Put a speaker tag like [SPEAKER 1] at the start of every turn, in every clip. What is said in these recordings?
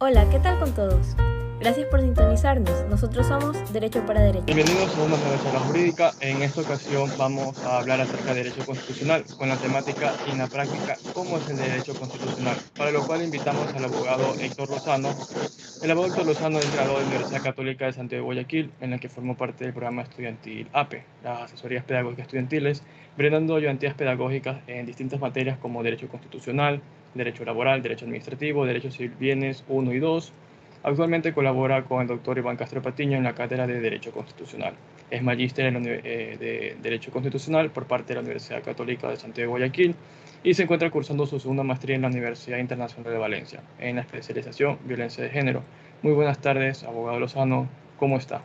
[SPEAKER 1] Hola, ¿qué tal con todos? Gracias por sintonizarnos. Nosotros somos Derecho para Derecho.
[SPEAKER 2] Bienvenidos a una charla jurídica. En esta ocasión vamos a hablar acerca de derecho constitucional con la temática y la práctica cómo es el derecho constitucional, para lo cual invitamos al abogado Héctor Lozano. El abogado Héctor Lozano es graduado de la Universidad Católica de Santiago de Guayaquil, en la que formó parte del programa estudiantil APE, las asesorías pedagógicas estudiantiles, brindando ayudantías pedagógicas en distintas materias como derecho constitucional, derecho laboral, derecho administrativo, derecho civil bienes 1 y 2, Actualmente colabora con el doctor Iván Castro Patiño en la cátedra de Derecho Constitucional. Es magíster eh, de Derecho Constitucional por parte de la Universidad Católica de Santiago de Guayaquil y se encuentra cursando su segunda maestría en la Universidad Internacional de Valencia, en la especialización Violencia de Género. Muy buenas tardes, abogado Lozano, ¿cómo está?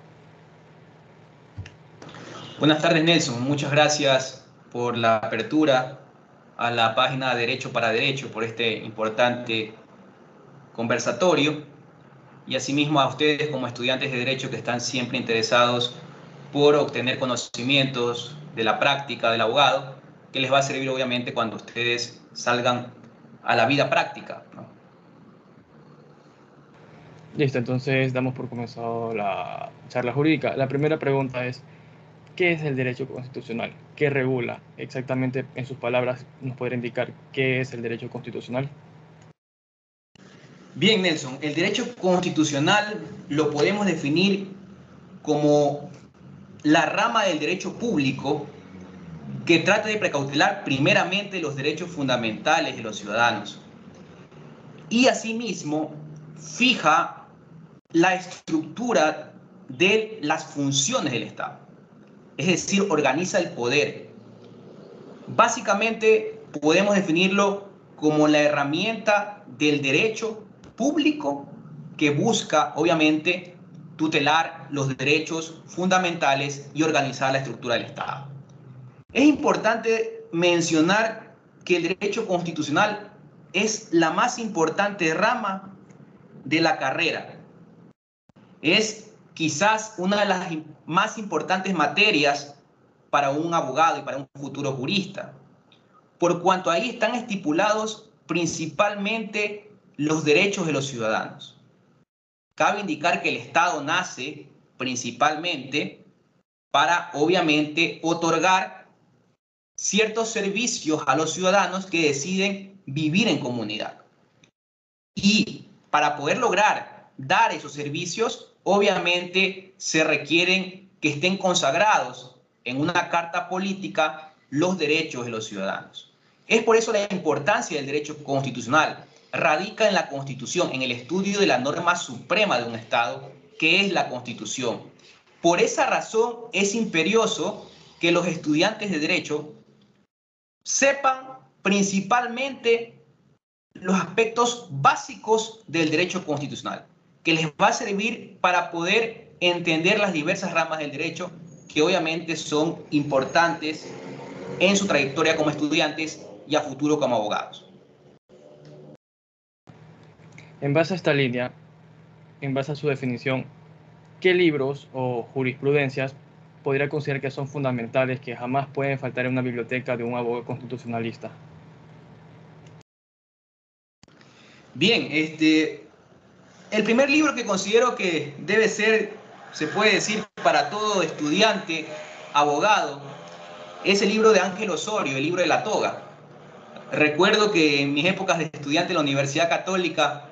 [SPEAKER 3] Buenas tardes, Nelson. Muchas gracias por la apertura a la página Derecho para Derecho, por este importante conversatorio y asimismo a ustedes como estudiantes de Derecho que están siempre interesados por obtener conocimientos de la práctica del abogado, que les va a servir obviamente cuando ustedes salgan a la vida práctica.
[SPEAKER 2] Listo, entonces damos por comenzado la charla jurídica. La primera pregunta es, ¿qué es el derecho constitucional? ¿Qué regula? Exactamente, en sus palabras, nos podría indicar qué es el derecho constitucional.
[SPEAKER 3] Bien, Nelson, el derecho constitucional lo podemos definir como la rama del derecho público que trata de precautelar primeramente los derechos fundamentales de los ciudadanos y asimismo fija la estructura de las funciones del Estado, es decir, organiza el poder. Básicamente podemos definirlo como la herramienta del derecho público que busca, obviamente, tutelar los derechos fundamentales y organizar la estructura del Estado. Es importante mencionar que el derecho constitucional es la más importante rama de la carrera. Es quizás una de las más importantes materias para un abogado y para un futuro jurista, por cuanto ahí están estipulados principalmente los derechos de los ciudadanos. Cabe indicar que el Estado nace principalmente para, obviamente, otorgar ciertos servicios a los ciudadanos que deciden vivir en comunidad. Y para poder lograr dar esos servicios, obviamente se requieren que estén consagrados en una carta política los derechos de los ciudadanos. Es por eso la importancia del derecho constitucional, radica en la Constitución, en el estudio de la norma suprema de un Estado, que es la Constitución. Por esa razón es imperioso que los estudiantes de Derecho sepan principalmente los aspectos básicos del derecho constitucional, que les va a servir para poder entender las diversas ramas del derecho que obviamente son importantes en su trayectoria como estudiantes y a futuro como abogados.
[SPEAKER 2] En base a esta línea, en base a su definición, ¿qué libros o jurisprudencias podría considerar que son fundamentales, que jamás pueden faltar en una biblioteca de un abogado constitucionalista?
[SPEAKER 3] Bien, este, el primer libro que considero que debe ser, se puede decir, para todo estudiante, abogado, es el libro de Ángel Osorio, el libro de la toga. Recuerdo que en mis épocas de estudiante en la Universidad Católica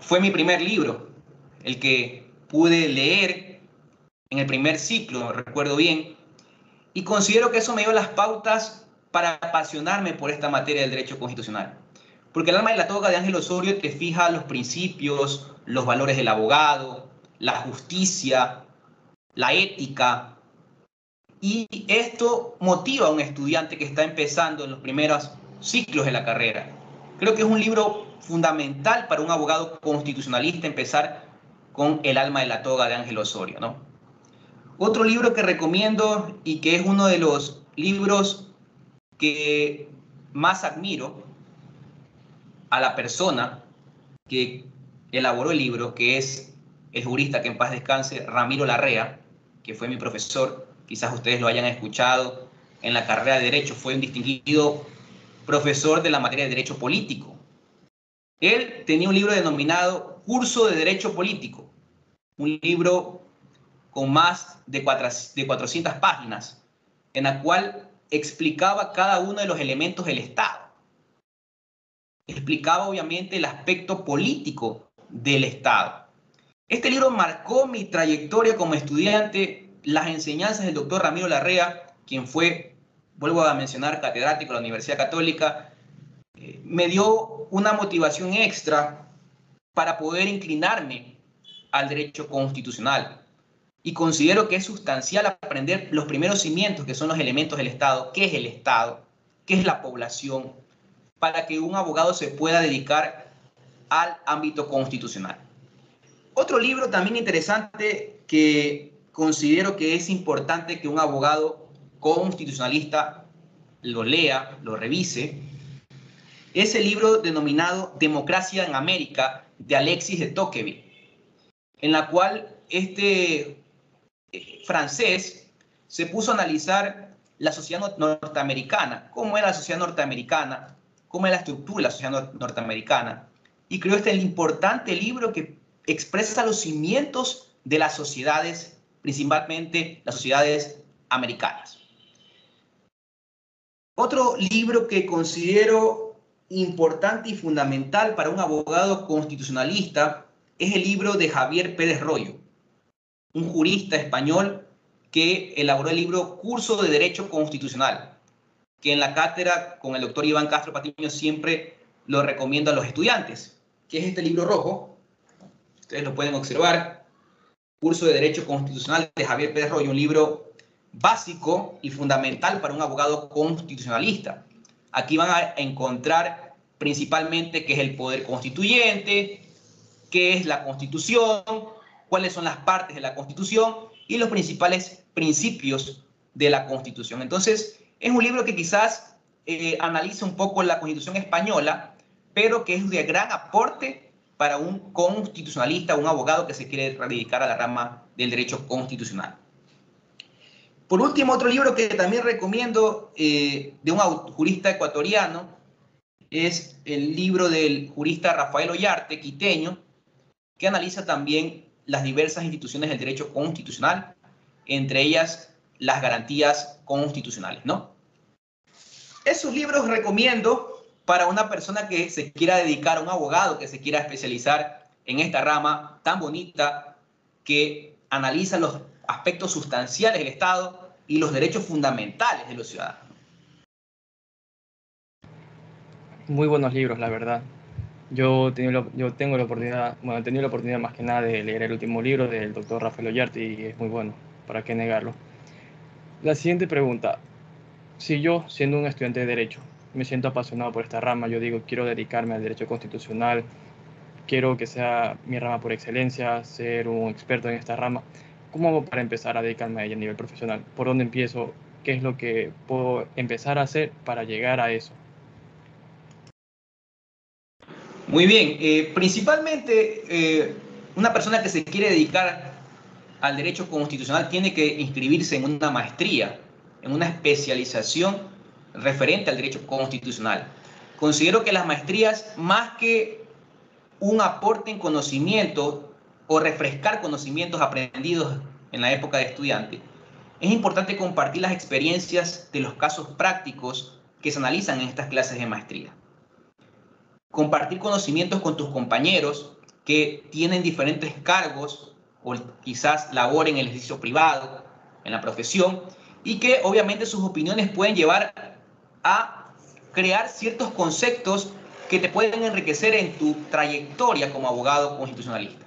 [SPEAKER 3] fue mi primer libro, el que pude leer en el primer ciclo, recuerdo bien, y considero que eso me dio las pautas para apasionarme por esta materia del derecho constitucional. Porque el alma de la toga de Ángel Osorio te fija los principios, los valores del abogado, la justicia, la ética. Y esto motiva a un estudiante que está empezando en los primeros ciclos de la carrera. Creo que es un libro fundamental para un abogado constitucionalista empezar con El alma de la toga de Ángel Osorio, ¿no? Otro libro que recomiendo y que es uno de los libros que más admiro a la persona que elaboró el libro, que es el jurista que en paz descanse, Ramiro Larrea, que fue mi profesor, quizás ustedes lo hayan escuchado en la carrera de Derecho, fue un distinguido profesor de la materia de Derecho Político. Él tenía un libro denominado Curso de Derecho Político, un libro con más de, 400 páginas, en la cual explicaba cada uno de los elementos del Estado. Explicaba obviamente el aspecto político del Estado. Este libro marcó mi trayectoria como estudiante, las enseñanzas del doctor Ramiro Larrea, quien fue, vuelvo a mencionar, catedrático de la Universidad Católica, eh, me dio una motivación extra para poder inclinarme al derecho constitucional. Y considero que es sustancial aprender los primeros cimientos, que son los elementos del Estado, qué es el Estado, qué es la población, para que un abogado se pueda dedicar al ámbito constitucional. Otro libro también interesante que considero que es importante que un abogado constitucionalista lo lea, lo revise, es el libro denominado Democracia en América de Alexis de Tocqueville, en la cual este francés se puso a analizar la sociedad norteamericana, cómo era la sociedad norteamericana, cómo era la estructura de la sociedad norteamericana, y creó este importante libro que expresa los cimientos de las sociedades, principalmente las sociedades americanas. Otro libro que considero importante y fundamental para un abogado constitucionalista es el libro de Javier Pérez Royo, un jurista español que elaboró el libro Curso de Derecho Constitucional, que en la cátedra con el doctor Iván Castro Patiño siempre lo recomiendo a los estudiantes que es este libro rojo. Ustedes lo pueden observar. Curso de Derecho Constitucional de Javier Pérez Royo, un libro básico y fundamental para un abogado constitucionalista. Aquí van a encontrar principalmente qué es el poder constituyente, qué es la constitución, cuáles son las partes de la constitución y los principales principios de la constitución. Entonces, es un libro que quizás eh, analiza un poco la constitución española, pero que es de gran aporte para un constitucionalista, un abogado que se quiere dedicar a la rama del derecho constitucional. Por último, otro libro que también recomiendo eh, de un jurista ecuatoriano es el libro del jurista Rafael Ollarte, quiteño, que analiza también las diversas instituciones del derecho constitucional, entre ellas las garantías constitucionales, ¿no? Esos libros recomiendo para una persona que se quiera dedicar a un abogado, que se quiera especializar en esta rama tan bonita que analiza los aspectos sustanciales del Estado y los derechos fundamentales de los ciudadanos.
[SPEAKER 2] Muy buenos libros, la verdad. Yo, yo tengo la oportunidad, bueno, he tenido la oportunidad más que nada de leer el último libro del doctor Rafael Ollarte y es muy bueno, ¿para qué negarlo? La siguiente pregunta. Si yo, siendo un estudiante de Derecho, me siento apasionado por esta rama, yo digo, quiero dedicarme al derecho constitucional, quiero que sea mi rama por excelencia, ser un experto en esta rama. ¿Cómo hago para empezar a dedicarme a ella a nivel profesional? ¿Por dónde empiezo? ¿Qué es lo que puedo empezar a hacer para llegar a eso?
[SPEAKER 3] Muy bien, eh, principalmente eh, una persona que se quiere dedicar al derecho constitucional tiene que inscribirse en una maestría, en una especialización referente al derecho constitucional. Considero que las maestrías, más que un aporte en conocimiento o refrescar conocimientos aprendidos en la época de estudiante, es importante compartir las experiencias de los casos prácticos que se analizan en estas clases de maestría. Compartir conocimientos con tus compañeros que tienen diferentes cargos o quizás labor en el ejercicio privado, en la profesión, y que obviamente sus opiniones pueden llevar a crear ciertos conceptos que te pueden enriquecer en tu trayectoria como abogado constitucionalista.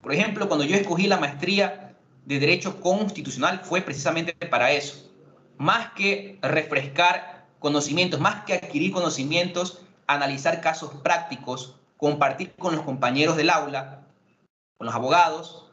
[SPEAKER 3] Por ejemplo, cuando yo escogí la maestría de Derecho Constitucional fue precisamente para eso. Más que refrescar conocimientos, más que adquirir conocimientos, analizar casos prácticos, compartir con los compañeros del aula, con los abogados,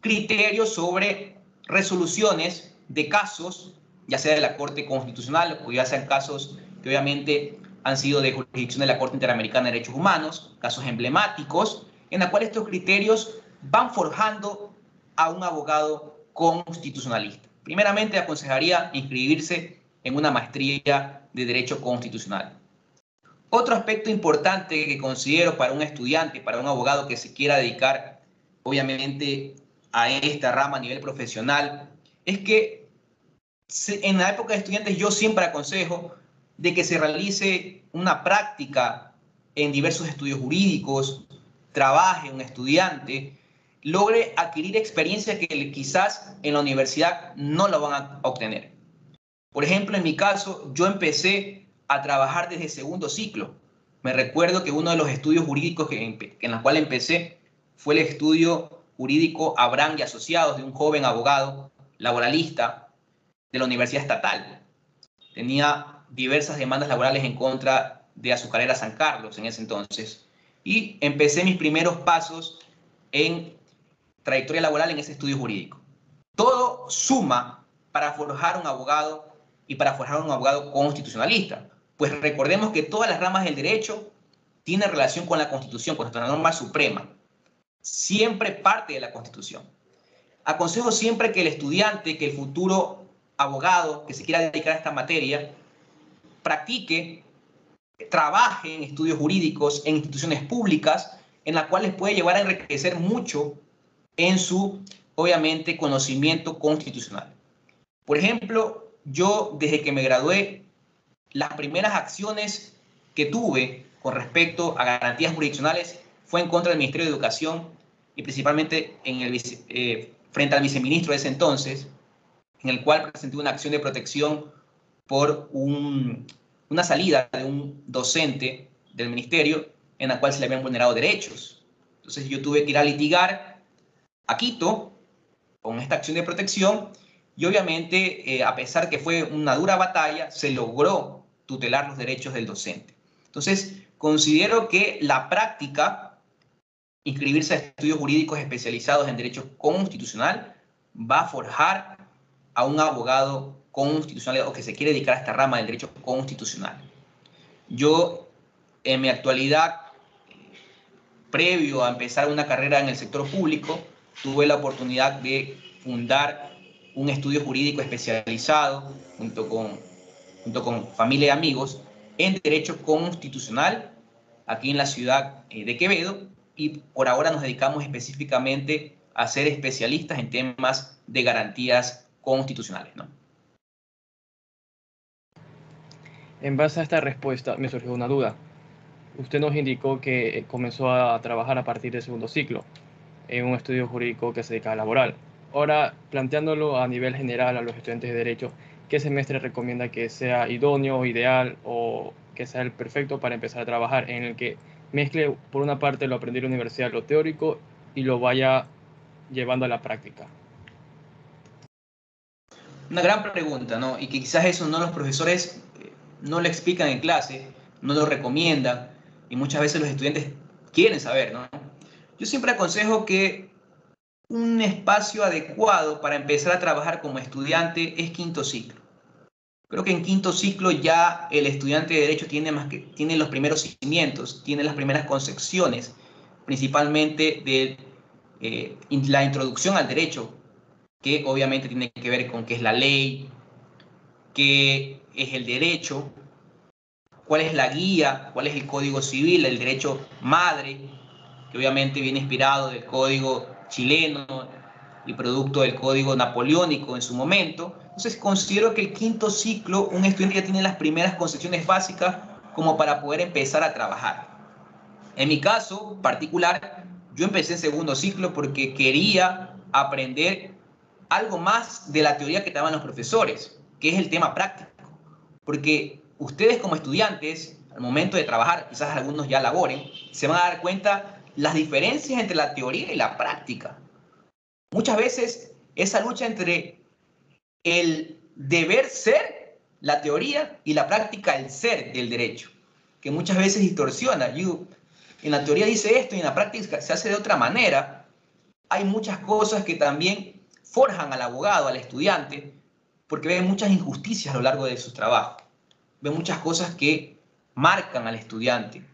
[SPEAKER 3] criterios sobre resoluciones de casos ya sea de la Corte Constitucional o ya sean casos que obviamente han sido de jurisdicción de la Corte Interamericana de Derechos Humanos, casos emblemáticos, en los cuales estos criterios van forjando a un abogado constitucionalista. Primeramente, aconsejaría inscribirse en una maestría de Derecho Constitucional. Otro aspecto importante que considero para un estudiante, para un abogado que se quiera dedicar, obviamente, a esta rama a nivel profesional, es que en la época de estudiantes yo siempre aconsejo de que se realice una práctica en diversos estudios jurídicos, trabaje un estudiante, logre adquirir experiencia que quizás en la universidad no lo van a obtener. Por ejemplo, en mi caso, yo empecé a trabajar desde segundo ciclo. Me recuerdo que uno de los estudios jurídicos que, en los cuales empecé fue el estudio jurídico Abraham Asociados de un joven abogado laboralista de la Universidad Estatal. Tenía diversas demandas laborales en contra de Azucarera San Carlos en ese entonces. Y empecé mis primeros pasos en trayectoria laboral en ese estudio jurídico. Todo suma para forjar un abogado y para forjar un abogado constitucionalista. Pues recordemos que todas las ramas del derecho tienen relación con la Constitución, con nuestra norma suprema. Siempre parte de la Constitución. Aconsejo siempre que el estudiante, que el futuro abogado que se quiera dedicar a esta materia, practique, trabaje en estudios jurídicos, en instituciones públicas, en las cuales puede llevar a enriquecer mucho en su, obviamente, conocimiento constitucional. Por ejemplo, yo desde que me gradué las primeras acciones que tuve con respecto a garantías jurisdiccionales fue en contra del Ministerio de Educación y principalmente en el, eh, frente al viceministro de ese entonces, en el cual presenté una acción de protección por una salida de un docente del ministerio en la cual se le habían vulnerado derechos. Entonces yo tuve que ir a litigar a Quito con esta acción de protección y obviamente, eh, a pesar que fue una dura batalla, se logró tutelar los derechos del docente. Entonces, considero que la práctica, inscribirse a estudios jurídicos especializados en derecho constitucional, va a forjar a un abogado constitucional o que se quiere dedicar a esta rama del derecho constitucional. Yo, en mi actualidad, previo a empezar una carrera en el sector público, tuve la oportunidad de fundar un estudio jurídico especializado junto con junto con familia y amigos, en Derecho Constitucional, aquí en la ciudad eh, de Quevedo, y por ahora nos dedicamos específicamente a ser especialistas en temas de garantías constitucionales. ¿no?
[SPEAKER 2] En base a esta respuesta me surgió una duda. Usted nos indicó que comenzó a trabajar a partir del segundo ciclo en un estudio jurídico que se dedica a laboral. Ahora, planteándolo a nivel general a los estudiantes de Derecho, qué semestre recomienda que sea idóneo, ideal o que sea el perfecto para empezar a trabajar, en el que mezcle por una parte lo aprendido en la universidad, lo teórico, y lo vaya llevando a la práctica.
[SPEAKER 3] Una gran pregunta, ¿no? Y que quizás eso no los profesores eh, no le explican en clase, no lo recomiendan, y muchas veces los estudiantes quieren saber, ¿no? Yo siempre aconsejo que un espacio adecuado para empezar a trabajar como estudiante es quinto ciclo. Creo que en quinto ciclo ya el estudiante de Derecho tiene, más que, tiene los primeros cimientos, tiene las primeras concepciones, principalmente de eh, la introducción al derecho, que obviamente tiene que ver con qué es la ley, qué es el derecho, cuál es la guía, cuál es el código civil, el derecho madre, que obviamente viene inspirado del código chileno y producto del código napoleónico en su momento. Entonces considero que el quinto ciclo, un estudiante ya tiene las primeras concepciones básicas como para poder empezar a trabajar. En mi caso particular, yo empecé en segundo ciclo porque quería aprender algo más de la teoría que daban los profesores, que es el tema práctico. Porque ustedes como estudiantes, al momento de trabajar, quizás algunos ya laboren, se van a dar cuenta las diferencias entre la teoría y la práctica. Muchas veces esa lucha entre el deber ser, la teoría, y la práctica, el ser del derecho, que muchas veces distorsiona. You, en la teoría dice esto y en la práctica se hace de otra manera. Hay muchas cosas que también forjan al abogado, al estudiante, porque ve muchas injusticias a lo largo de sus trabajos. Ve muchas cosas que marcan al estudiante,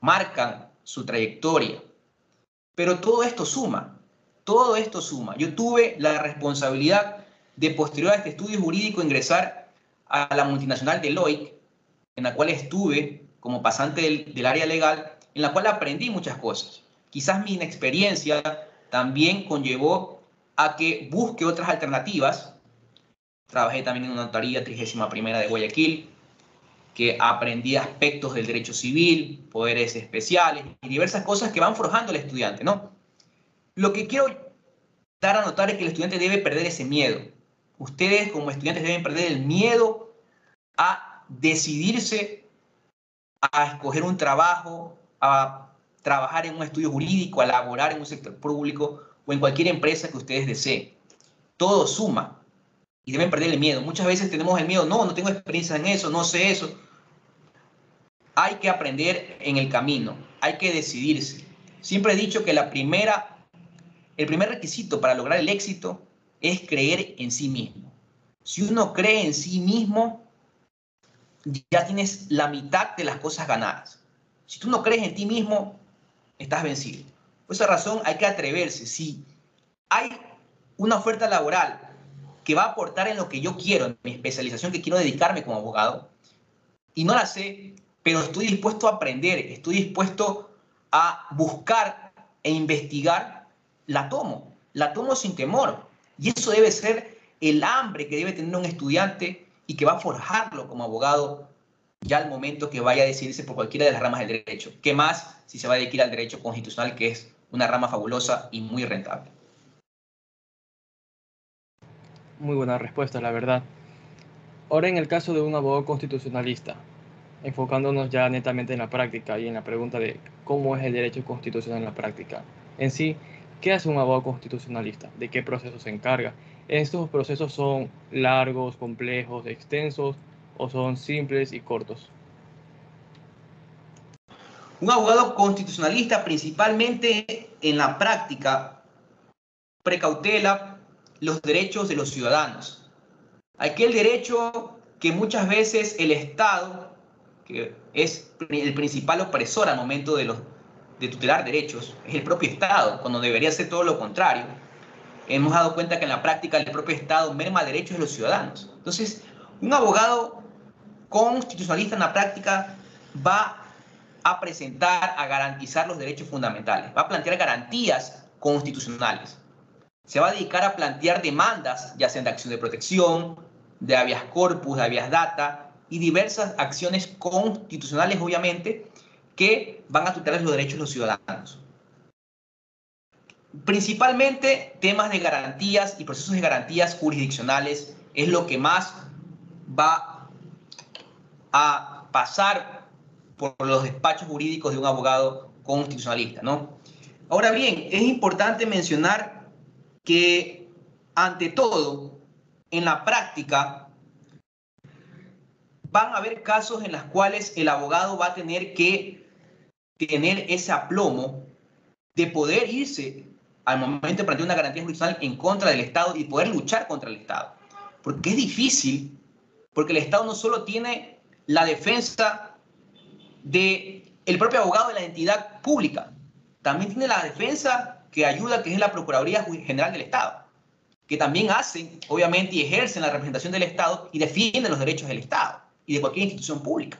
[SPEAKER 3] marcan su trayectoria. Pero todo esto suma, todo esto suma. Yo tuve la responsabilidad de posterior a este estudio jurídico ingresar a la multinacional Deloitte, en la cual estuve como pasante del, área legal, en la cual aprendí muchas cosas. Quizás mi inexperiencia también conllevó a que busque otras alternativas. Trabajé también en una notaría 31 de Guayaquil, que aprendí aspectos del derecho civil, poderes especiales y diversas cosas que van forjando al estudiante, ¿no? Lo que quiero dar a notar es que el estudiante debe perder ese miedo. Ustedes como estudiantes deben perder el miedo a decidirse a escoger un trabajo, a trabajar en un estudio jurídico, a laborar en un sector público o en cualquier empresa que ustedes deseen. Todo suma y deben perder el miedo. Muchas veces tenemos el miedo, no, no tengo experiencia en eso, no sé eso. Hay que aprender en el camino, hay que decidirse. Siempre he dicho que la primera el primer requisito para lograr el éxito es creer en sí mismo. Si uno cree en sí mismo, ya tienes la mitad de las cosas ganadas. Si tú no crees en ti mismo, estás vencido. Por esa razón hay que atreverse. Si hay una oferta laboral que va a aportar en lo que yo quiero, en mi especialización que quiero dedicarme como abogado, y no la sé, pero estoy dispuesto a aprender, estoy dispuesto a buscar e investigar, la tomo, la tomo sin temor. Y eso debe ser el hambre que debe tener un estudiante y que va a forjarlo como abogado ya al momento que vaya a decidirse por cualquiera de las ramas del derecho. ¿Qué más si se va a dedicar al derecho constitucional, que es una rama fabulosa y muy rentable?
[SPEAKER 2] Muy buena respuesta, la verdad. Ahora en el caso de un abogado constitucionalista, enfocándonos ya netamente en la práctica y en la pregunta de cómo es el derecho constitucional en la práctica. En sí, ¿Qué hace un abogado constitucionalista? ¿De qué proceso se encarga? ¿Estos procesos son largos, complejos, extensos o son simples y cortos?
[SPEAKER 3] Un abogado constitucionalista principalmente en la práctica precautela los derechos de los ciudadanos. Aquel derecho que muchas veces el Estado, que es el principal opresor al momento de los de tutelar derechos es el propio Estado, cuando debería ser todo lo contrario. Hemos dado cuenta que en la práctica el propio Estado merma derechos de los ciudadanos. Entonces, un abogado constitucionalista en la práctica va a presentar, a garantizar los derechos fundamentales, va a plantear garantías constitucionales. Se va a dedicar a plantear demandas, ya sean de acción de protección, de habeas corpus, de habeas data y diversas acciones constitucionales, obviamente, que van a tutelar los derechos de los ciudadanos. Principalmente temas de garantías y procesos de garantías jurisdiccionales es lo que más va a pasar por los despachos jurídicos de un abogado constitucionalista, ¿no? Ahora bien, es importante mencionar que ante todo, en la práctica, van a haber casos en los cuales el abogado va a tener que tener ese aplomo de poder irse al momento de plantear una garantía judicial en contra del Estado y poder luchar contra el Estado. Porque es difícil, porque el Estado no solo tiene la defensa del el propio abogado de la entidad pública, también tiene la defensa que ayuda, que es la Procuraduría General del Estado, que también hacen, obviamente, y ejercen la representación del Estado y defienden los derechos del Estado y de cualquier institución pública.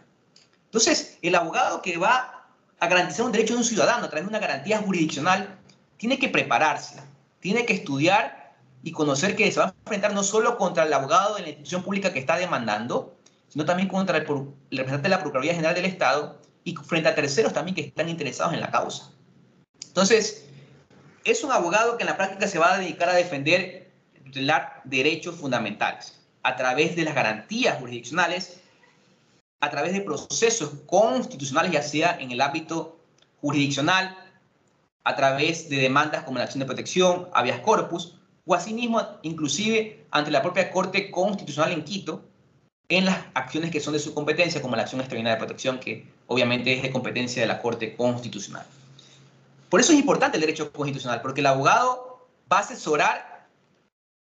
[SPEAKER 3] Entonces, el abogado que va a garantizar un derecho de un ciudadano a través de una garantía jurisdiccional, tiene que prepararse, tiene que estudiar y conocer que se va a enfrentar no solo contra el abogado de la institución pública que está demandando, sino también contra el, representante de la Procuraduría General del Estado y frente a terceros también que están interesados en la causa. Entonces, es un abogado que en la práctica se va a dedicar a defender derechos fundamentales a través de las garantías jurisdiccionales a través de procesos constitucionales, ya sea en el ámbito jurisdiccional, a través de demandas como la acción de protección, habeas corpus, o asimismo, inclusive ante la propia Corte Constitucional en Quito, en las acciones que son de su competencia, como la acción extraordinaria de protección, que obviamente es de competencia de la Corte Constitucional. Por eso es importante el derecho constitucional, porque el abogado va a asesorar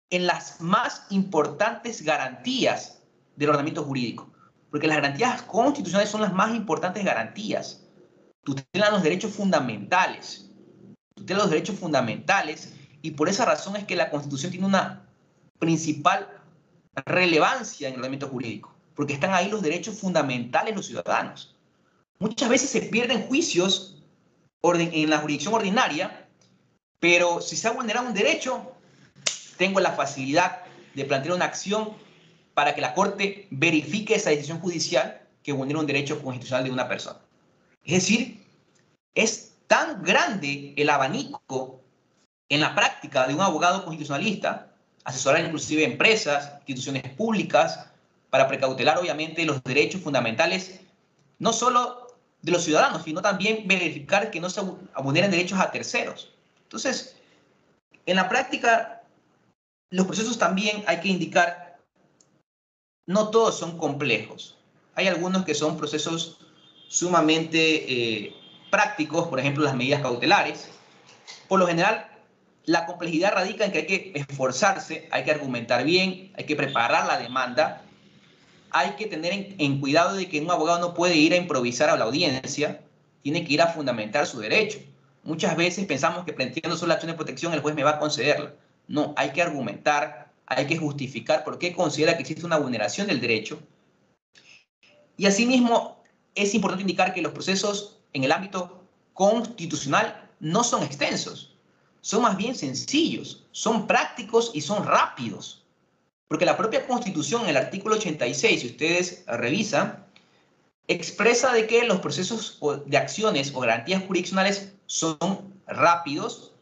[SPEAKER 3] en las más importantes garantías del ordenamiento jurídico porque las garantías constitucionales son las más importantes garantías. Tutelan los derechos fundamentales. Tutelan los derechos fundamentales y por esa razón es que la Constitución tiene una principal relevancia en el ordenamiento jurídico, porque están ahí los derechos fundamentales de los ciudadanos. Muchas veces se pierden juicios en la jurisdicción ordinaria, pero si se ha vulnerado un derecho, tengo la facilidad de plantear una acción para que la Corte verifique esa decisión judicial que vulnera un derecho constitucional de una persona. Es decir, es tan grande el abanico en la práctica de un abogado constitucionalista, asesorar inclusive empresas, instituciones públicas, para precautelar obviamente los derechos fundamentales, no solo de los ciudadanos, sino también verificar que no se vulneren derechos a terceros. Entonces, en la práctica, los procesos también hay que indicar, no todos son complejos. Hay algunos que son procesos sumamente eh, prácticos, por ejemplo, las medidas cautelares. Por lo general, la complejidad radica en que hay que esforzarse, hay que argumentar bien, hay que preparar la demanda, hay que tener en, cuidado de que un abogado no puede ir a improvisar a la audiencia, tiene que ir a fundamentar su derecho. Muchas veces pensamos que planteando solo la acción de protección el juez me va a concederla. No, hay que argumentar, hay que justificar por qué considera que existe una vulneración del derecho. Y asimismo, es importante indicar que los procesos en el ámbito constitucional no son extensos, son más bien sencillos, son prácticos y son rápidos. Porque la propia Constitución, en el artículo 86, si ustedes revisan, expresa de que los procesos de acciones o garantías jurisdiccionales son rápidos,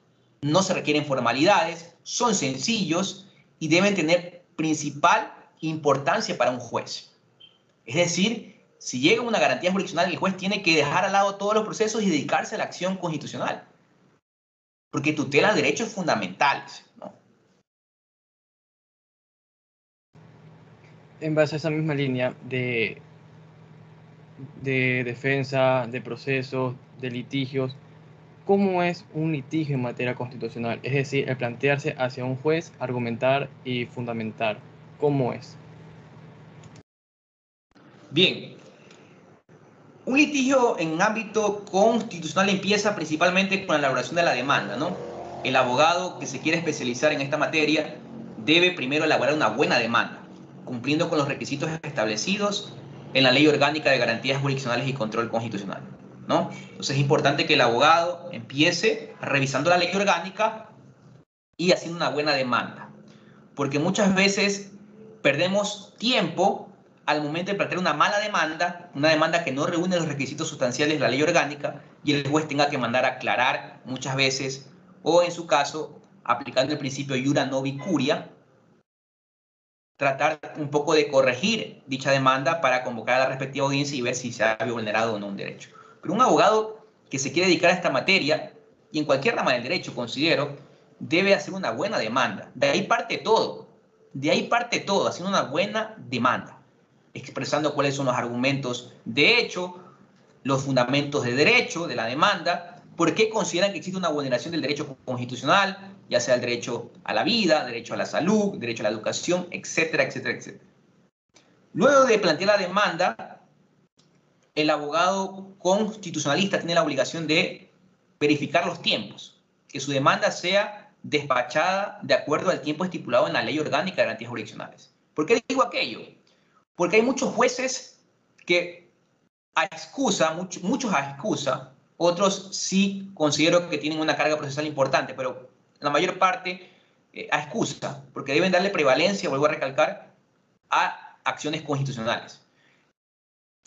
[SPEAKER 3] no se requieren formalidades, son sencillos y deben tener principal importancia para un juez. Es decir, si llega una garantía jurisdiccional, el juez tiene que dejar al lado todos los procesos y dedicarse a la acción constitucional, porque tutela derechos fundamentales.
[SPEAKER 2] En base a esa misma línea de, de defensa, de procesos, de litigios, ¿cómo es un litigio en materia constitucional? Es decir, el plantearse hacia un juez, argumentar y fundamentar. ¿Cómo es?
[SPEAKER 3] Bien, un litigio en ámbito constitucional empieza principalmente con la elaboración de la demanda, ¿no? El abogado que se quiere especializar en esta materia debe primero elaborar una buena demanda, cumpliendo con los requisitos establecidos en la Ley Orgánica de Garantías Jurisdiccionales y Control Constitucional, Entonces es importante que el abogado empiece revisando la ley orgánica y haciendo una buena demanda, porque muchas veces perdemos tiempo al momento de plantear una mala demanda, una demanda que no reúne los requisitos sustanciales de la ley orgánica y el juez tenga que mandar a aclarar muchas veces, o en su caso, aplicando el principio iura novi curia, tratar un poco de corregir dicha demanda para convocar a la respectiva audiencia y ver si se ha vulnerado o no un derecho. Pero un abogado que se quiere dedicar a esta materia, y en cualquier rama del derecho, considero, debe hacer una buena demanda. De ahí parte todo. De ahí parte todo, haciendo una buena demanda expresando cuáles son los argumentos de hecho, los fundamentos de derecho de la demanda, por qué consideran que existe una vulneración del derecho constitucional, ya sea el derecho a la vida, derecho a la salud, derecho a la educación, etcétera, etcétera, etcétera. Luego de plantear la demanda, el abogado constitucionalista tiene la obligación de verificar los tiempos, que su demanda sea despachada de acuerdo al tiempo estipulado en la Ley Orgánica de Garantías Jurisdiccionales. ¿Por qué digo aquello? Porque hay muchos jueces que a excusa, muchos a excusa, otros sí considero que tienen una carga procesal importante, pero la mayor parte eh, a excusa, porque deben darle prevalencia, vuelvo a recalcar, a acciones constitucionales.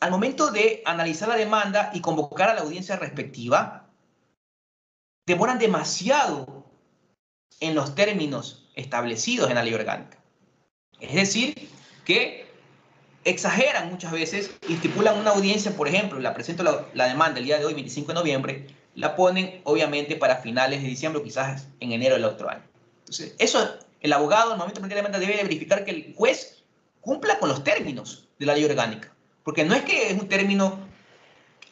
[SPEAKER 3] Al momento de analizar la demanda y convocar a la audiencia respectiva, demoran demasiado en los términos establecidos en la ley orgánica. Es decir, que exageran muchas veces y estipulan una audiencia, por ejemplo, la presento la, demanda el día de hoy, 25 de noviembre, la ponen obviamente para finales de diciembre o quizás en enero del otro año. Entonces, eso el abogado al momento de la demanda debe verificar que el juez cumpla con los términos de la ley orgánica, porque no es que es un término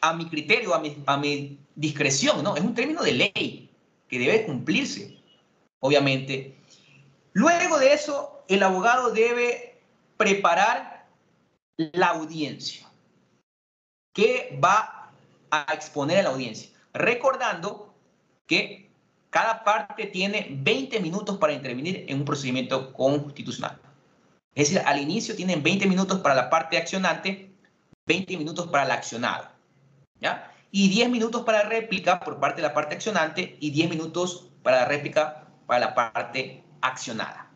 [SPEAKER 3] a mi criterio, a mi, a mi discreción, no, es un término de ley que debe cumplirse, obviamente. Luego de eso, el abogado debe preparar la audiencia. ¿Qué va a exponer a la audiencia? Recordando que cada parte tiene 20 minutos para intervenir en un procedimiento constitucional. Es decir, al inicio tienen 20 minutos para la parte accionante, 20 minutos para la accionada. ¿ya? Y 10 minutos para réplica por parte de la parte accionante y 10 minutos para la réplica para la parte accionada.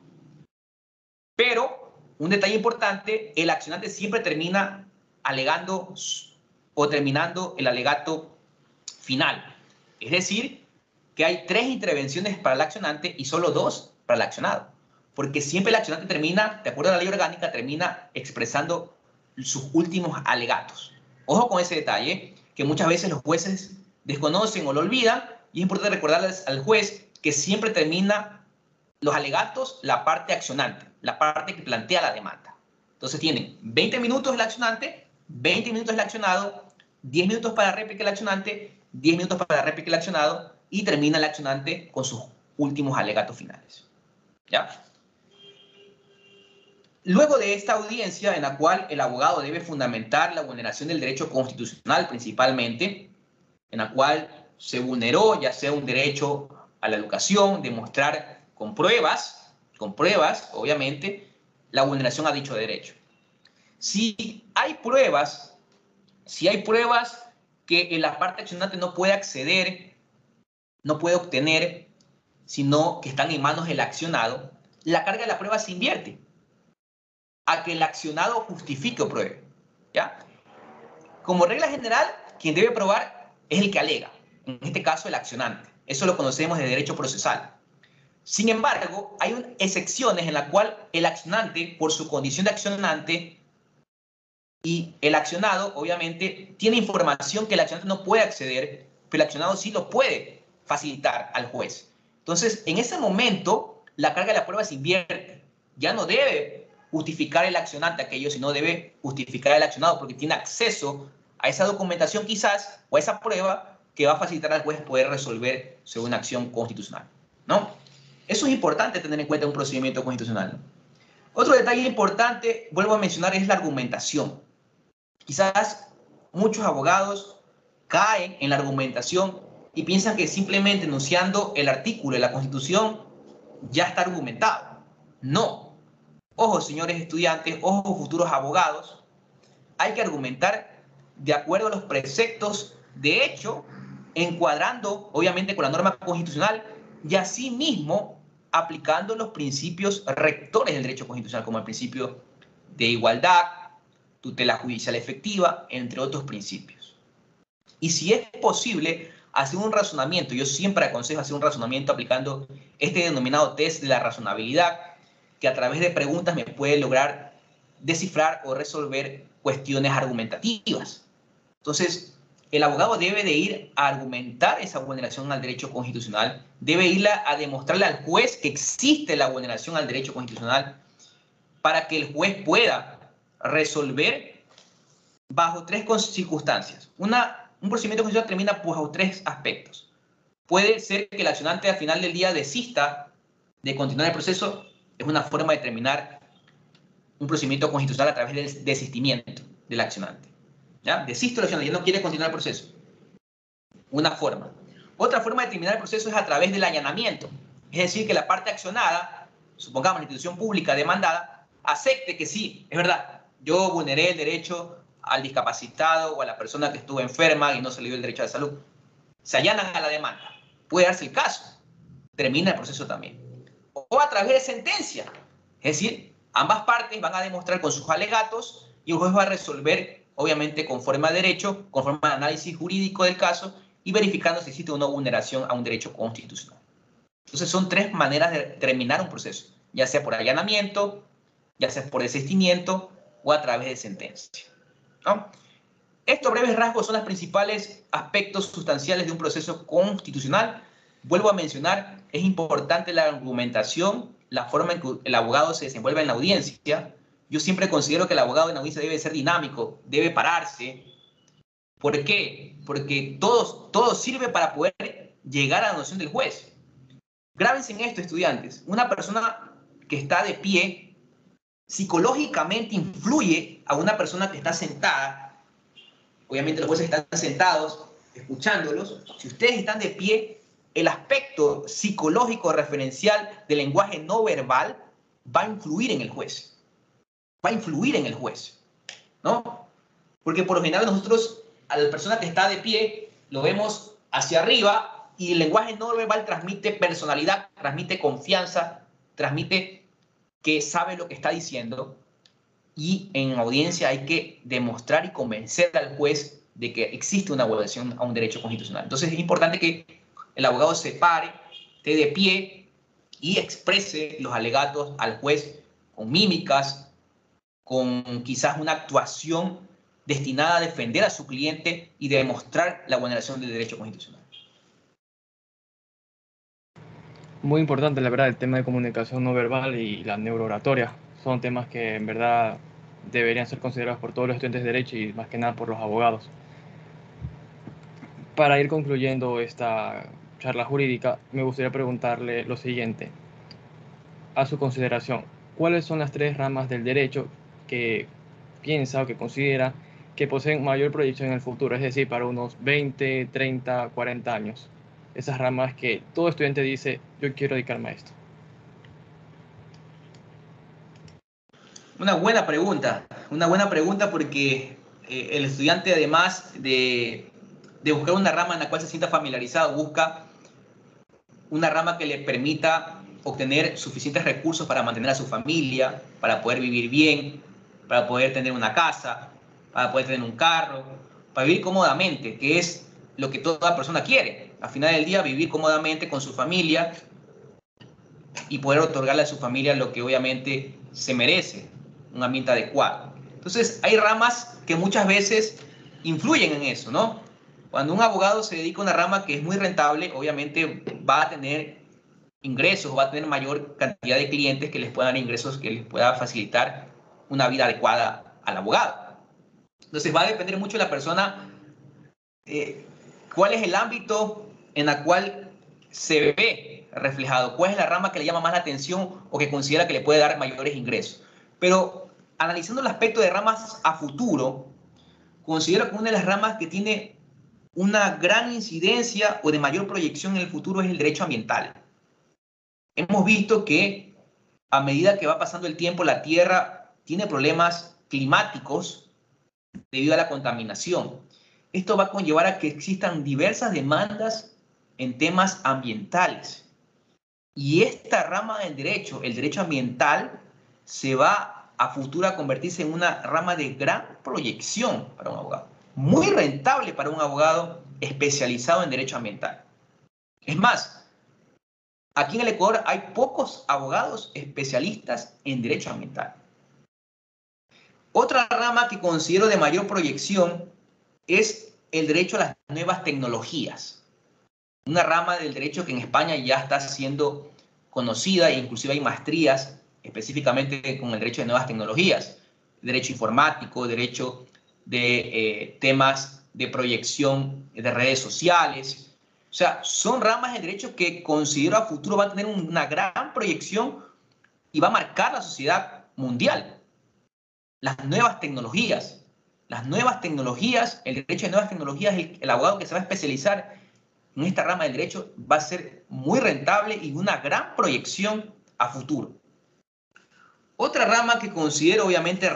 [SPEAKER 3] Pero, un detalle importante, el accionante siempre termina alegando o terminando el alegato final. Es decir, que hay tres intervenciones para el accionante y solo dos para el accionado. Porque siempre el accionante termina, de acuerdo a la ley orgánica, termina expresando sus últimos alegatos. Ojo con ese detalle, que muchas veces los jueces desconocen o lo olvidan, y es importante recordarles al juez que siempre termina los alegatos la parte accionante, la parte que plantea la demanda. Entonces tienen 20 minutos el accionante, 20 minutos el accionado, 10 minutos para réplica del accionante, 10 minutos para réplica del accionado y termina el accionante con sus últimos alegatos finales. ¿Ya? Luego de esta audiencia en la cual el abogado debe fundamentar la vulneración del derecho constitucional principalmente, en la cual se vulneró ya sea un derecho a la educación, demostrar con pruebas, con pruebas, obviamente, la vulneración a dicho derecho. Si hay pruebas, si hay pruebas que la parte accionante no puede acceder, no puede obtener, sino que están en manos del accionado, la carga de la prueba se invierte a que el accionado justifique o pruebe. ¿ya? Como regla general, quien debe probar es el que alega, en este caso el accionante. Eso lo conocemos de derecho procesal. Sin embargo, hay excepciones en las cuales el accionante, por su condición de accionante, y el accionado, obviamente, tiene información que el accionante no puede acceder, pero el accionado sí lo puede facilitar al juez. Entonces, en ese momento, la carga de la prueba se invierte. Ya no debe justificar el accionante aquello, sino debe justificar el accionado porque tiene acceso a esa documentación quizás o a esa prueba que va a facilitar al juez poder resolver sobre una acción constitucional. ¿no? Eso es importante tener en cuenta en un procedimiento constitucional. Otro detalle importante, vuelvo a mencionar, es la argumentación. Quizás muchos abogados caen en la argumentación y piensan que simplemente enunciando el artículo de la Constitución ya está argumentado. No, Ojo, señores estudiantes, ojo, futuros abogados, hay que argumentar de acuerdo a los preceptos de hecho, encuadrando obviamente con la norma constitucional y asimismo aplicando los principios rectores del derecho constitucional, como el principio de igualdad, tutela judicial efectiva, entre otros principios. Y si es posible, hacer un razonamiento, yo siempre aconsejo hacer un razonamiento aplicando este denominado test de la razonabilidad, que a través de preguntas me puede lograr descifrar o resolver cuestiones argumentativas. Entonces, el abogado debe de ir a argumentar esa vulneración al derecho constitucional, debe ir a demostrarle al juez que existe la vulneración al derecho constitucional para que el juez pueda resolver bajo tres circunstancias. Una, un procedimiento constitucional termina bajo tres aspectos. Puede ser que el accionante al final del día desista de continuar el proceso es una forma de terminar un procedimiento constitucional a través del desistimiento del accionante. ¿Ya? Desisto el accionante, ya no quiere continuar el proceso. Una forma. Otra forma de terminar el proceso es a través del allanamiento. Es decir, que la parte accionada, supongamos la institución pública demandada, acepte que sí, es verdad, yo vulneré el derecho al discapacitado o a la persona que estuvo enferma y no se le dio el derecho a la salud. Se allanan a la demanda. Puede darse el caso. Termina el proceso también o a través de sentencia. Es decir, ambas partes van a demostrar con sus alegatos y el juez va a resolver, obviamente, conforme a derecho, conforme al análisis jurídico del caso y verificando si existe una vulneración a un derecho constitucional. Entonces son tres maneras de terminar un proceso, ya sea por allanamiento, ya sea por desistimiento o a través de sentencia. Estos breves rasgos son los principales aspectos sustanciales de un proceso constitucional Vuelvo a mencionar, es importante la argumentación, la forma en que el abogado se desenvuelve en la audiencia. Yo siempre considero que el abogado en la audiencia debe ser dinámico, debe pararse. ¿Por qué? Porque todo, todo sirve para poder llegar a la noción del juez. Grábense en esto, estudiantes. Una persona que está de pie psicológicamente influye a una persona que está sentada. Obviamente los jueces están sentados, escuchándolos. Si ustedes están de pie, el aspecto psicológico referencial del lenguaje no verbal va a influir en el juez. Va a influir en el juez. ¿No? Porque por lo general nosotros a la persona que está de pie, lo vemos hacia arriba y el lenguaje no verbal transmite personalidad, transmite confianza, transmite que sabe lo que está diciendo y en audiencia hay que demostrar y convencer al juez de que existe una violación a un derecho constitucional. Entonces es importante que el abogado se pare, esté de pie y exprese los alegatos al juez con mímicas, con quizás una actuación destinada a defender a su cliente y demostrar la vulneración del derecho constitucional.
[SPEAKER 2] Muy importante, la verdad, el tema de comunicación no verbal y la neurooratoria. Son temas que en verdad deberían ser considerados por todos los estudiantes de derecho y más que nada por los abogados. Para ir concluyendo esta charla jurídica, me gustaría preguntarle lo siguiente. A su consideración, ¿cuáles son las tres ramas del derecho que piensa o que considera que poseen mayor proyección en el futuro, es decir, para unos 20, 30, 40 años? Esas ramas que todo estudiante dice, yo quiero dedicarme a esto.
[SPEAKER 3] Una buena pregunta, una buena pregunta porque eh, el estudiante además de, de buscar una rama en la cual se sienta familiarizado, busca una rama que le permita obtener suficientes recursos para mantener a su familia, para poder vivir bien, para poder tener una casa, para poder tener un carro, para vivir cómodamente, que es lo que toda persona quiere. Al final del día, vivir cómodamente con su familia y poder otorgarle a su familia lo que obviamente se merece un ambiente adecuado. Entonces, hay ramas que muchas veces influyen en eso, ¿no? Cuando un abogado se dedica a una rama que es muy rentable, obviamente va a tener ingresos, va a tener mayor cantidad de clientes que les puedan dar ingresos que les pueda facilitar una vida adecuada al abogado. Entonces va a depender mucho de la persona eh, cuál es el ámbito en el cual se ve reflejado, cuál es la rama que le llama más la atención o que considera que le puede dar mayores ingresos. Pero analizando el aspecto de ramas a futuro, considero que una de las ramas que tiene una gran incidencia o de mayor proyección en el futuro es el derecho ambiental. Hemos visto que a medida que va pasando el tiempo, la Tierra tiene problemas climáticos debido a la contaminación. Esto va a conllevar a que existan diversas demandas en temas ambientales. Y esta rama del derecho, el derecho ambiental, se va a futuro a convertirse en una rama de gran proyección para un abogado. Muy rentable para un abogado especializado en derecho ambiental. Es más, aquí en el Ecuador hay pocos abogados especialistas en derecho ambiental. Otra rama que considero de mayor proyección es el derecho a las nuevas tecnologías. Una rama del derecho que en España ya está siendo conocida e inclusive hay maestrías específicamente con el derecho de nuevas tecnologías, derecho informático, derecho de eh, temas de proyección de redes sociales. O sea, son ramas del derecho que considero a futuro va a tener una gran proyección y va a marcar la sociedad mundial. Las nuevas tecnologías, las nuevas tecnologías, el derecho de nuevas tecnologías, el, el abogado que se va a especializar en esta rama del derecho va a ser muy rentable y una gran proyección a futuro. Otra rama que considero obviamente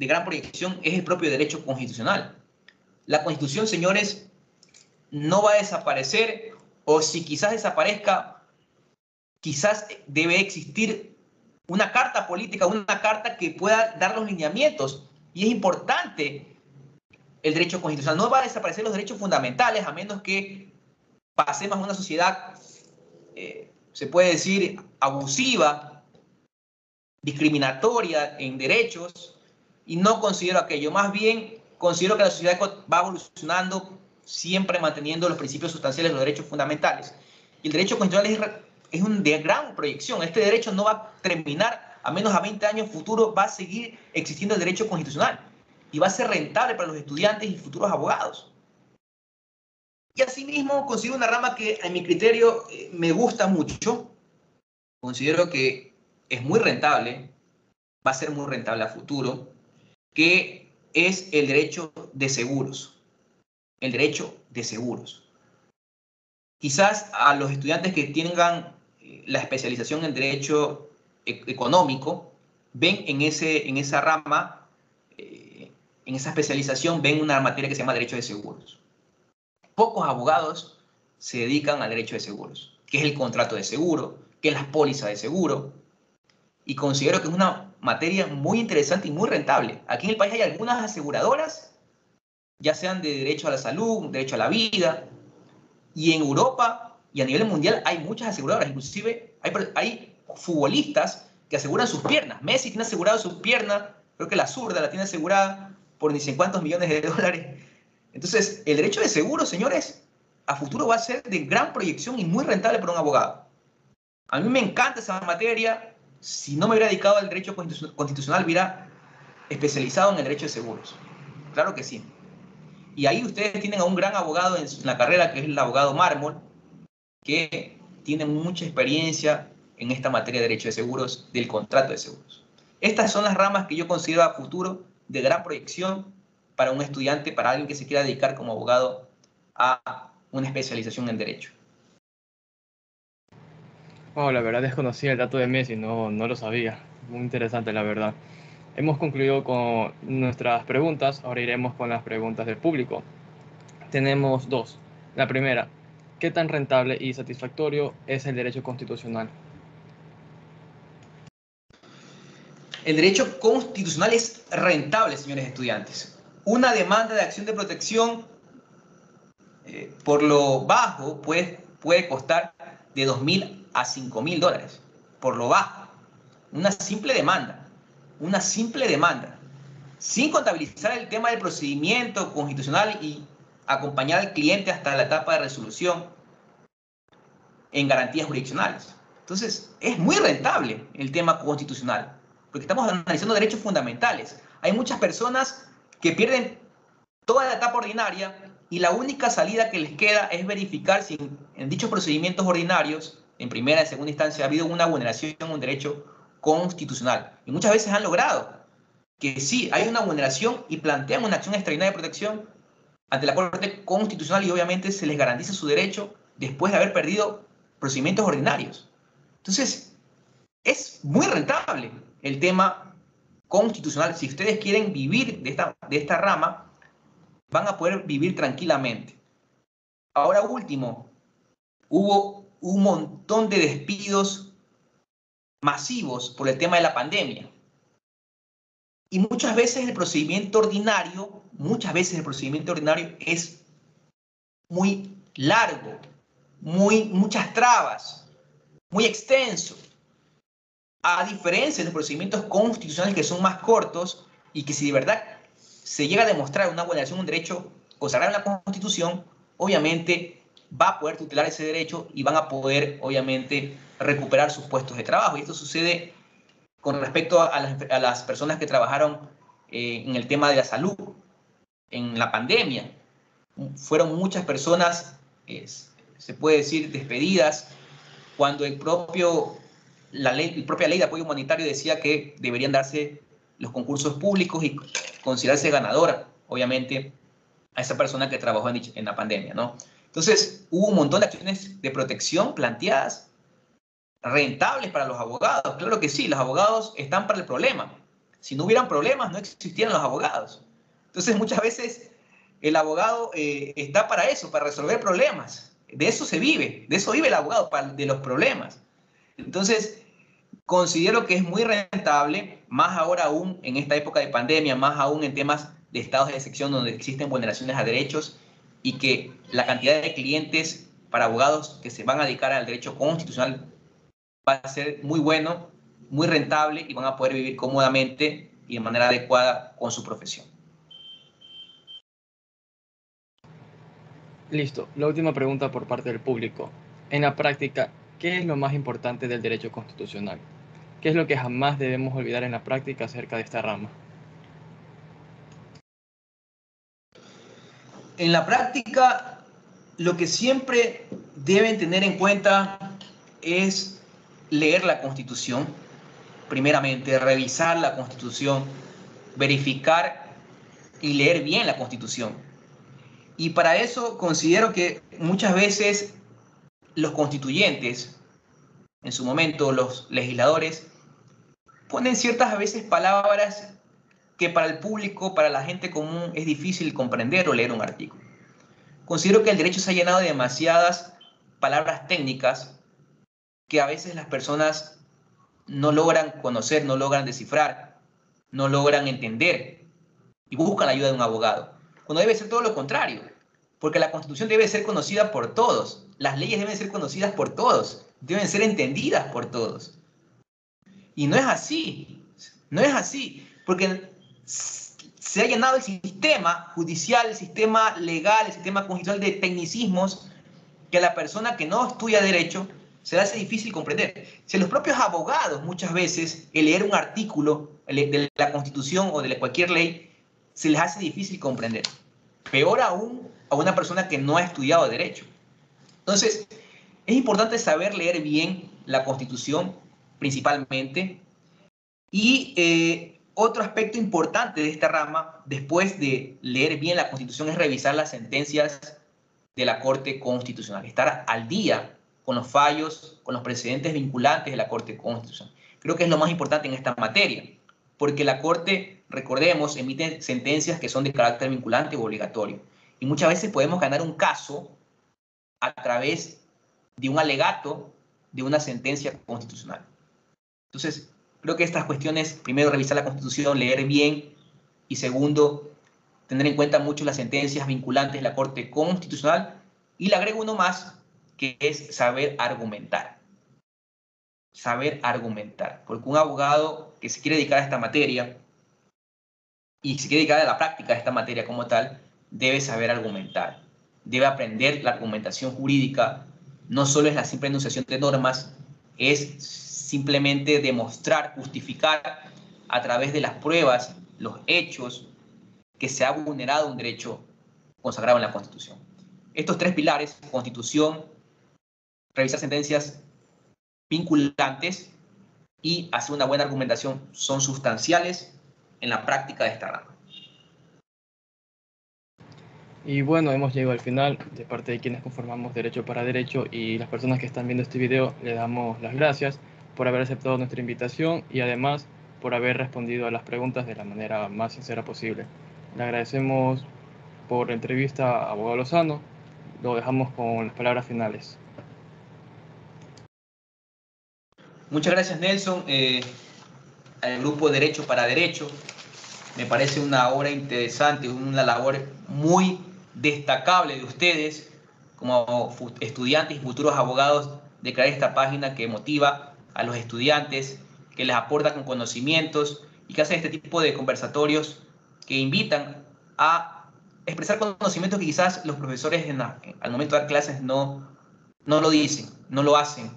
[SPEAKER 3] de gran proyección es el propio derecho constitucional. La constitución, señores, no va a desaparecer o si quizás desaparezca, quizás debe existir una carta política, una carta que pueda dar los lineamientos. Y es importante el derecho constitucional. No va a desaparecer los derechos fundamentales a menos que pasemos a una sociedad, eh, se puede decir, abusiva, discriminatoria en derechos y no considero aquello. Más bien, considero que la sociedad va evolucionando siempre manteniendo los principios sustanciales los derechos fundamentales. Y el derecho constitucional es, un de gran proyección. Este derecho no va a terminar a menos a 20 años futuro, va a seguir existiendo el derecho constitucional y va a ser rentable para los estudiantes y futuros abogados. Y asimismo, considero una rama que a mi criterio eh, me gusta mucho. Considero que es muy rentable, va a ser muy rentable a futuro, que es el derecho de seguros. El derecho de seguros. Quizás a los estudiantes que tengan eh, la especialización en derecho e-, económico, ven en, ese, en esa rama eh, en esa especialización ven una materia que se llama derecho de seguros. Pocos abogados se dedican al derecho de seguros, que es el contrato de seguro, que es la póliza de seguro. Y considero que es una materia muy interesante y muy rentable. Aquí en el país hay algunas aseguradoras, ya sean de derecho a la salud, derecho a la vida, y en Europa y a nivel mundial hay muchas aseguradoras, inclusive hay, futbolistas que aseguran sus piernas. Messi tiene asegurado sus piernas, creo que la zurda la tiene asegurada por ni sé cuántos millones de dólares. Entonces, el derecho de seguro, señores, a futuro va a ser de gran proyección y muy rentable para un abogado. A mí me encanta esa materia. Si no me hubiera dedicado al derecho constitucional, hubiera especializado en el derecho de seguros. Claro que sí. Y ahí ustedes tienen a un gran abogado en la carrera, que es el abogado Mármol, que tiene mucha experiencia en esta materia de derecho de seguros, del contrato de seguros. Estas son las ramas que yo considero a futuro de gran proyección para un estudiante, para alguien que se quiera dedicar como abogado a una especialización en derecho.
[SPEAKER 2] Oh, la verdad desconocía el dato de Messi, no, no lo sabía. Muy interesante, la verdad. Hemos concluido con nuestras preguntas, ahora iremos con las preguntas del público. Tenemos dos. La primera, ¿qué tan rentable y satisfactorio es el derecho constitucional?
[SPEAKER 3] El derecho constitucional es rentable, señores estudiantes. Una demanda de acción de protección eh, por lo bajo puede, puede costar de 2.000 a 5.000 dólares. Por lo bajo. Una simple demanda. Una simple demanda. Sin contabilizar el tema del procedimiento constitucional y acompañar al cliente hasta la etapa de resolución en garantías jurisdiccionales. Entonces, es muy rentable el tema constitucional porque estamos analizando derechos fundamentales. Hay muchas personas que pierden toda la etapa ordinaria y la única salida que les queda es verificar si en dichos procedimientos ordinarios, en primera y segunda instancia, ha habido una vulneración de un derecho constitucional. Y muchas veces han logrado que sí, hay una vulneración y plantean una acción extraordinaria de protección ante la Corte Constitucional y obviamente se les garantiza su derecho después de haber perdido procedimientos ordinarios. Entonces, es muy rentable el tema constitucional. Si ustedes quieren vivir de esta, de esta rama, van a poder vivir tranquilamente. Ahora último, hubo un montón de despidos masivos por el tema de la pandemia. Y muchas veces el procedimiento ordinario, muchas veces el procedimiento ordinario es muy largo, muy, muchas trabas, muy extenso a diferencia de los procedimientos constitucionales que son más cortos y que si de verdad se llega a demostrar una vulneración de un derecho consagrado en la Constitución, obviamente va a poder tutelar ese derecho y van a poder, obviamente, recuperar sus puestos de trabajo. Y esto sucede con respecto a las, personas que trabajaron eh, en el tema de la salud, en la pandemia. Fueron muchas personas, se puede decir, despedidas, cuando el propio la, ley, propia ley de apoyo humanitario decía que deberían darse los concursos públicos y considerarse ganadora, obviamente, a esa persona que trabajó en, en la pandemia, ¿no? Entonces, hubo un montón de acciones de protección planteadas, rentables para los abogados. Claro que sí, los abogados están para el problema. Si no hubieran problemas, no existieran los abogados. Entonces, muchas veces el abogado eh, está para eso, para resolver problemas. De eso se vive, de eso vive el abogado, de los problemas. Entonces, considero que es muy rentable, más ahora aún en esta época de pandemia, más aún en temas de estados de excepción donde existen vulneraciones a derechos y que la cantidad de clientes para abogados que se van a dedicar al derecho constitucional va a ser muy bueno, muy rentable y van a poder vivir cómodamente y de manera adecuada con su profesión.
[SPEAKER 2] Listo. La última pregunta por parte del público. En la práctica, ¿Qué es lo más importante del derecho constitucional? ¿Qué es lo que jamás debemos olvidar en la práctica acerca de esta rama?
[SPEAKER 3] En la práctica, lo que siempre deben tener en cuenta es leer la Constitución, primeramente, revisar la Constitución, verificar y leer bien la Constitución. Y para eso considero que muchas veces los constituyentes, en su momento los legisladores, ponen ciertas a veces palabras que para el público, para la gente común, es difícil comprender o leer un artículo. Considero que el derecho se ha llenado de demasiadas palabras técnicas que a veces las personas no logran conocer, no logran descifrar, no logran entender y buscan la ayuda de un abogado. Cuando debe ser todo lo contrario, porque la constitución debe ser conocida por todos, las leyes deben ser conocidas por todos, deben ser entendidas por todos. Y no es así, no es así, porque se ha llenado el sistema judicial, el sistema legal, el sistema constitucional de tecnicismos que a la persona que no estudia derecho se le hace difícil comprender. Si a los propios abogados muchas veces el leer un artículo de la Constitución o de cualquier ley se les hace difícil comprender. Peor aún a una persona que no ha estudiado derecho. Entonces, es importante saber leer bien la Constitución principalmente y eh, otro aspecto importante de esta rama, después de leer bien la Constitución, es revisar las sentencias de la Corte Constitucional, estar al día con los fallos, con los precedentes vinculantes de la Corte Constitucional. Creo que es lo más importante en esta materia, porque la Corte, recordemos, emite sentencias que son de carácter vinculante o obligatorio. Y muchas veces podemos ganar un caso a través de un alegato de una sentencia constitucional. Entonces, Creo que estas cuestiones, primero, revisar la Constitución, leer bien, y segundo, tener en cuenta mucho las sentencias vinculantes de la Corte Constitucional. Y le agrego uno más, que es saber argumentar. Saber argumentar. Porque un abogado que se quiere dedicar a esta materia y se quiere dedicar a la práctica de esta materia como tal, debe saber argumentar. Debe aprender la argumentación jurídica. No solo es la simple enunciación de normas, es simplemente demostrar, justificar a través de las pruebas, los hechos, que se ha vulnerado un derecho consagrado en la Constitución. Estos tres pilares, Constitución, revisar sentencias vinculantes y hacer una buena argumentación, son sustanciales en la práctica de esta rama.
[SPEAKER 2] Y bueno, hemos llegado al final de parte de quienes conformamos Derecho para Derecho y las personas que están viendo este video, le damos las gracias por haber aceptado nuestra invitación y además por haber respondido a las preguntas de la manera más sincera posible. Le agradecemos por la entrevista a Abogado Lozano. Lo dejamos con las palabras finales.
[SPEAKER 3] Muchas gracias, Nelson. Eh, al grupo Derecho para Derecho. Me parece una obra interesante, una labor muy destacable de ustedes como estudiantes y futuros abogados de crear esta página que motiva a los estudiantes, que les aporta con conocimientos y que hacen este tipo de conversatorios que invitan a expresar conocimientos que quizás los profesores al momento de dar clases no, no lo dicen, no lo hacen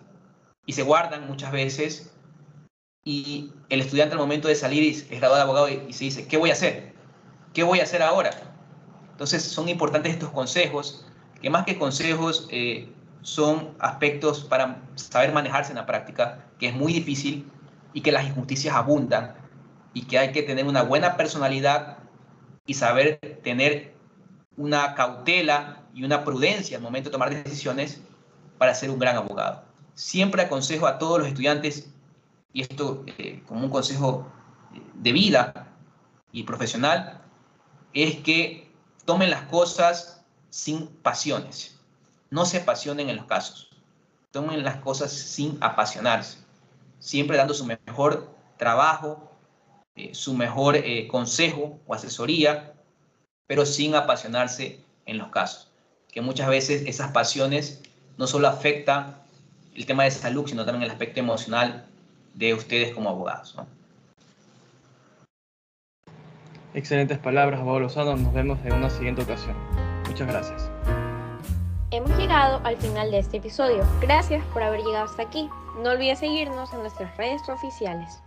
[SPEAKER 3] y se guardan muchas veces y el estudiante al momento de salir es graduado de abogado y, se dice, ¿qué voy a hacer? ¿Qué voy a hacer ahora? Entonces son importantes estos consejos, que más que consejos eh, son aspectos para saber manejarse en la práctica, que es muy difícil y que las injusticias abundan y que hay que tener una buena personalidad y saber tener una cautela y una prudencia al momento de tomar decisiones para ser un gran abogado. Siempre aconsejo a todos los estudiantes, y esto eh, como un consejo de vida y profesional, es que tomen las cosas sin pasiones no se apasionen en los casos. Tomen las cosas sin apasionarse. Siempre dando su mejor trabajo, eh, su mejor eh, consejo o asesoría, pero sin apasionarse en los casos. Que muchas veces esas pasiones no solo afectan el tema de salud, sino también el aspecto emocional de ustedes como abogados.
[SPEAKER 2] Excelentes palabras, abogado Lozano. Nos vemos en una siguiente ocasión. Muchas gracias.
[SPEAKER 1] Hemos llegado al final de este episodio. Gracias por haber llegado hasta aquí. No olvides seguirnos en nuestras redes oficiales.